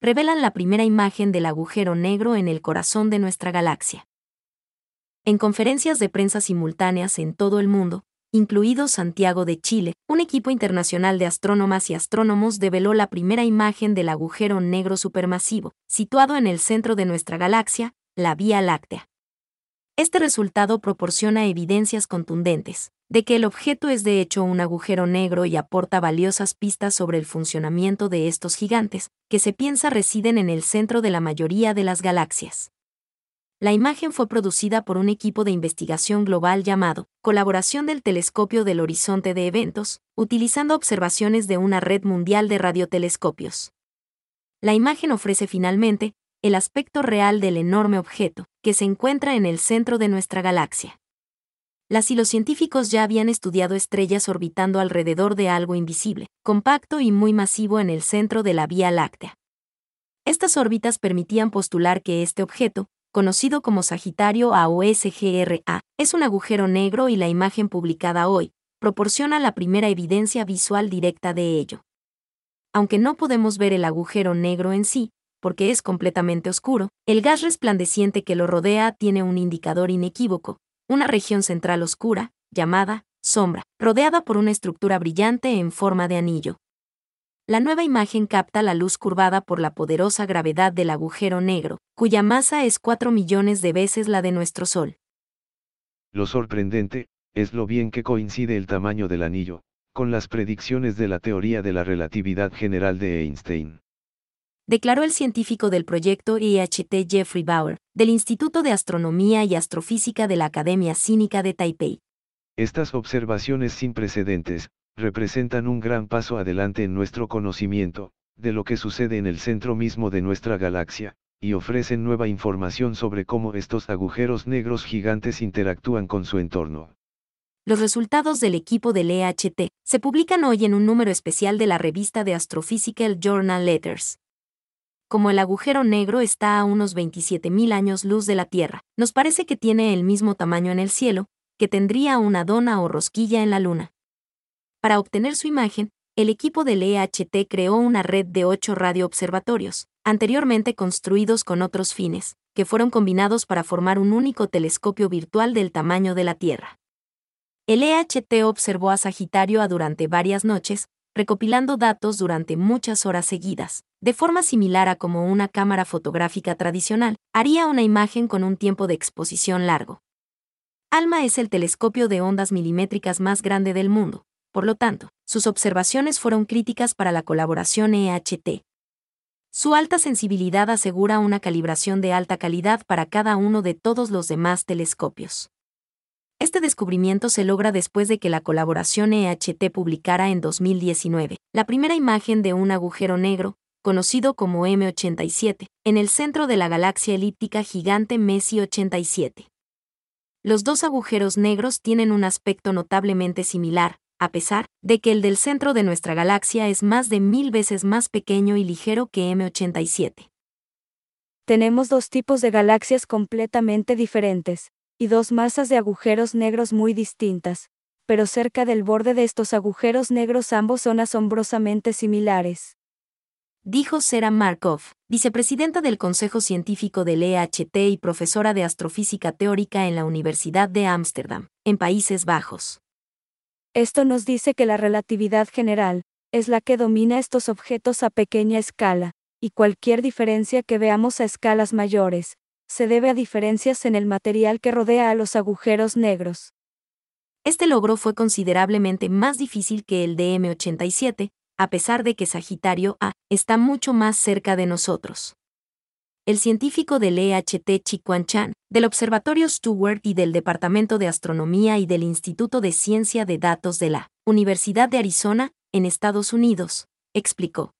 revelan la primera imagen del agujero negro en el corazón de nuestra galaxia. En conferencias de prensa simultáneas en todo el mundo, incluido Santiago de Chile, un equipo internacional de astrónomas y astrónomos develó la primera imagen del agujero negro supermasivo, situado en el centro de nuestra galaxia, la Vía Láctea. Este resultado proporciona evidencias contundentes de que el objeto es de hecho un agujero negro y aporta valiosas pistas sobre el funcionamiento de estos gigantes, que se piensa residen en el centro de la mayoría de las galaxias. La imagen fue producida por un equipo de investigación global llamado Colaboración del Telescopio del Horizonte de Eventos, utilizando observaciones de una red mundial de radiotelescopios. La imagen ofrece finalmente el aspecto real del enorme objeto, que se encuentra en el centro de nuestra galaxia. Las y los científicos ya habían estudiado estrellas orbitando alrededor de algo invisible, compacto y muy masivo en el centro de la Vía Láctea. Estas órbitas permitían postular que este objeto, conocido como Sagitario A o SGRA, es un agujero negro y la imagen publicada hoy proporciona la primera evidencia visual directa de ello. Aunque no podemos ver el agujero negro en sí, porque es completamente oscuro, el gas resplandeciente que lo rodea tiene un indicador inequívoco, una región central oscura, llamada sombra, rodeada por una estructura brillante en forma de anillo, la nueva imagen capta la luz curvada por la poderosa gravedad del agujero negro, cuya masa es 4 millones de veces la de nuestro Sol. Lo sorprendente, es lo bien que coincide el tamaño del anillo, con las predicciones de la teoría de la relatividad general de Einstein. Declaró el científico del proyecto EHT Jeffrey Bauer, del Instituto de Astronomía y Astrofísica de la Academia Cínica de Taipei. Estas observaciones sin precedentes, representan un gran paso adelante en nuestro conocimiento, de lo que sucede en el centro mismo de nuestra galaxia, y ofrecen nueva información sobre cómo estos agujeros negros gigantes interactúan con su entorno. Los resultados del equipo del EHT se publican hoy en un número especial de la revista de Astrophysical Journal Letters. Como el agujero negro está a unos 27.000 años luz de la Tierra, nos parece que tiene el mismo tamaño en el cielo, que tendría una dona o rosquilla en la Luna. Para obtener su imagen, el equipo del EHT creó una red de ocho radioobservatorios, anteriormente construidos con otros fines, que fueron combinados para formar un único telescopio virtual del tamaño de la Tierra. El EHT observó a Sagitario a durante varias noches, recopilando datos durante muchas horas seguidas, de forma similar a como una cámara fotográfica tradicional haría una imagen con un tiempo de exposición largo. ALMA es el telescopio de ondas milimétricas más grande del mundo, por lo tanto, sus observaciones fueron críticas para la colaboración EHT. Su alta sensibilidad asegura una calibración de alta calidad para cada uno de todos los demás telescopios. Este descubrimiento se logra después de que la colaboración EHT publicara en 2019 la primera imagen de un agujero negro, conocido como M87, en el centro de la galaxia elíptica gigante Messi 87. Los dos agujeros negros tienen un aspecto notablemente similar, a pesar de que el del centro de nuestra galaxia es más de mil veces más pequeño y ligero que M87. Tenemos dos tipos de galaxias completamente diferentes, y dos masas de agujeros negros muy distintas, pero cerca del borde de estos agujeros negros ambos son asombrosamente similares. Dijo Sera Markov, vicepresidenta del Consejo Científico del EHT y profesora de astrofísica teórica en la Universidad de Ámsterdam, en Países Bajos. Esto nos dice que la relatividad general, es la que domina estos objetos a pequeña escala, y cualquier diferencia que veamos a escalas mayores, se debe a diferencias en el material que rodea a los agujeros negros. Este logro fue considerablemente más difícil que el de M87, a pesar de que Sagitario A está mucho más cerca de nosotros el científico del EHT Chiquan Chan, del Observatorio Stewart y del Departamento de Astronomía y del Instituto de Ciencia de Datos de la Universidad de Arizona, en Estados Unidos, explicó.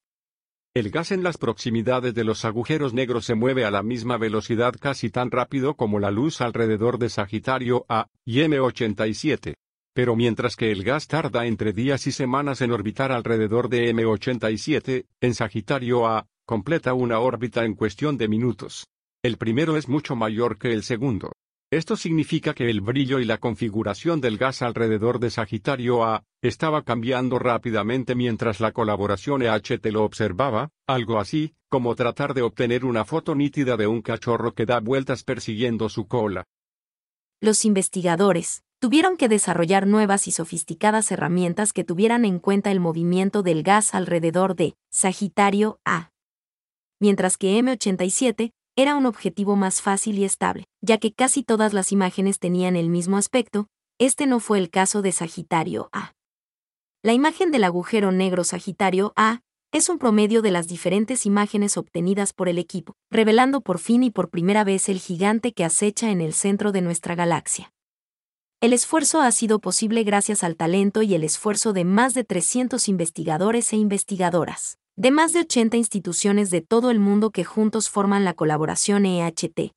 El gas en las proximidades de los agujeros negros se mueve a la misma velocidad casi tan rápido como la luz alrededor de Sagitario A y M87. Pero mientras que el gas tarda entre días y semanas en orbitar alrededor de M87, en Sagitario A, completa una órbita en cuestión de minutos. El primero es mucho mayor que el segundo. Esto significa que el brillo y la configuración del gas alrededor de Sagitario A estaba cambiando rápidamente mientras la colaboración EHT lo observaba, algo así, como tratar de obtener una foto nítida de un cachorro que da vueltas persiguiendo su cola. Los investigadores tuvieron que desarrollar nuevas y sofisticadas herramientas que tuvieran en cuenta el movimiento del gas alrededor de Sagitario A. Mientras que M87 era un objetivo más fácil y estable, ya que casi todas las imágenes tenían el mismo aspecto, este no fue el caso de Sagitario A. La imagen del agujero negro Sagitario A es un promedio de las diferentes imágenes obtenidas por el equipo, revelando por fin y por primera vez el gigante que acecha en el centro de nuestra galaxia. El esfuerzo ha sido posible gracias al talento y el esfuerzo de más de 300 investigadores e investigadoras de más de 80 instituciones de todo el mundo que juntos forman la colaboración EHT.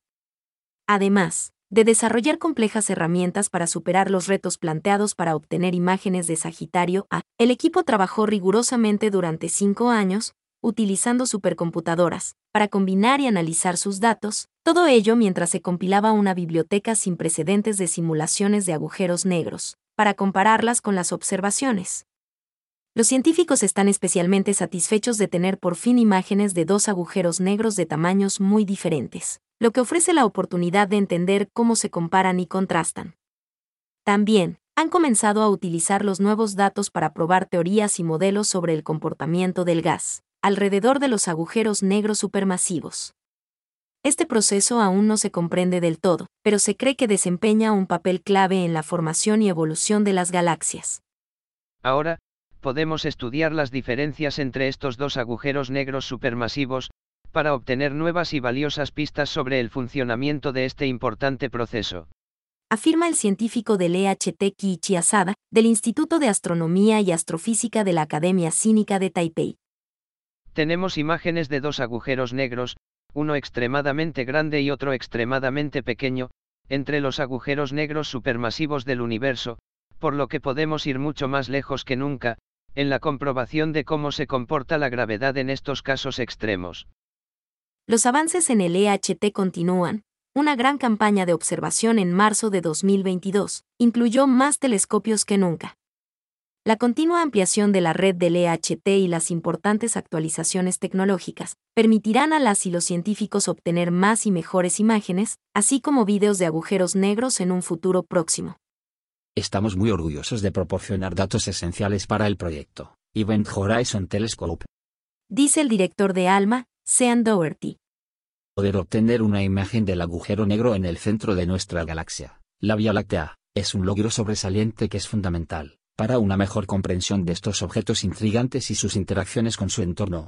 Además, de desarrollar complejas herramientas para superar los retos planteados para obtener imágenes de Sagitario A, el equipo trabajó rigurosamente durante cinco años, utilizando supercomputadoras, para combinar y analizar sus datos, todo ello mientras se compilaba una biblioteca sin precedentes de simulaciones de agujeros negros, para compararlas con las observaciones. Los científicos están especialmente satisfechos de tener por fin imágenes de dos agujeros negros de tamaños muy diferentes, lo que ofrece la oportunidad de entender cómo se comparan y contrastan. También, han comenzado a utilizar los nuevos datos para probar teorías y modelos sobre el comportamiento del gas, alrededor de los agujeros negros supermasivos. Este proceso aún no se comprende del todo, pero se cree que desempeña un papel clave en la formación y evolución de las galaxias. Ahora, podemos estudiar las diferencias entre estos dos agujeros negros supermasivos, para obtener nuevas y valiosas pistas sobre el funcionamiento de este importante proceso. Afirma el científico del EHT Kiichi Asada, del Instituto de Astronomía y Astrofísica de la Academia Cínica de Taipei. Tenemos imágenes de dos agujeros negros, uno extremadamente grande y otro extremadamente pequeño, entre los agujeros negros supermasivos del universo, por lo que podemos ir mucho más lejos que nunca, en la comprobación de cómo se comporta la gravedad en estos casos extremos. Los avances en el EHT continúan. Una gran campaña de observación en marzo de 2022 incluyó más telescopios que nunca. La continua ampliación de la red del EHT y las importantes actualizaciones tecnológicas permitirán a las y los científicos obtener más y mejores imágenes, así como videos de agujeros negros en un futuro próximo. Estamos muy orgullosos de proporcionar datos esenciales para el proyecto, Event Horizon Telescope. Dice el director de ALMA, Sean Doherty. Poder obtener una imagen del agujero negro en el centro de nuestra galaxia, la Vía Láctea, es un logro sobresaliente que es fundamental para una mejor comprensión de estos objetos intrigantes y sus interacciones con su entorno.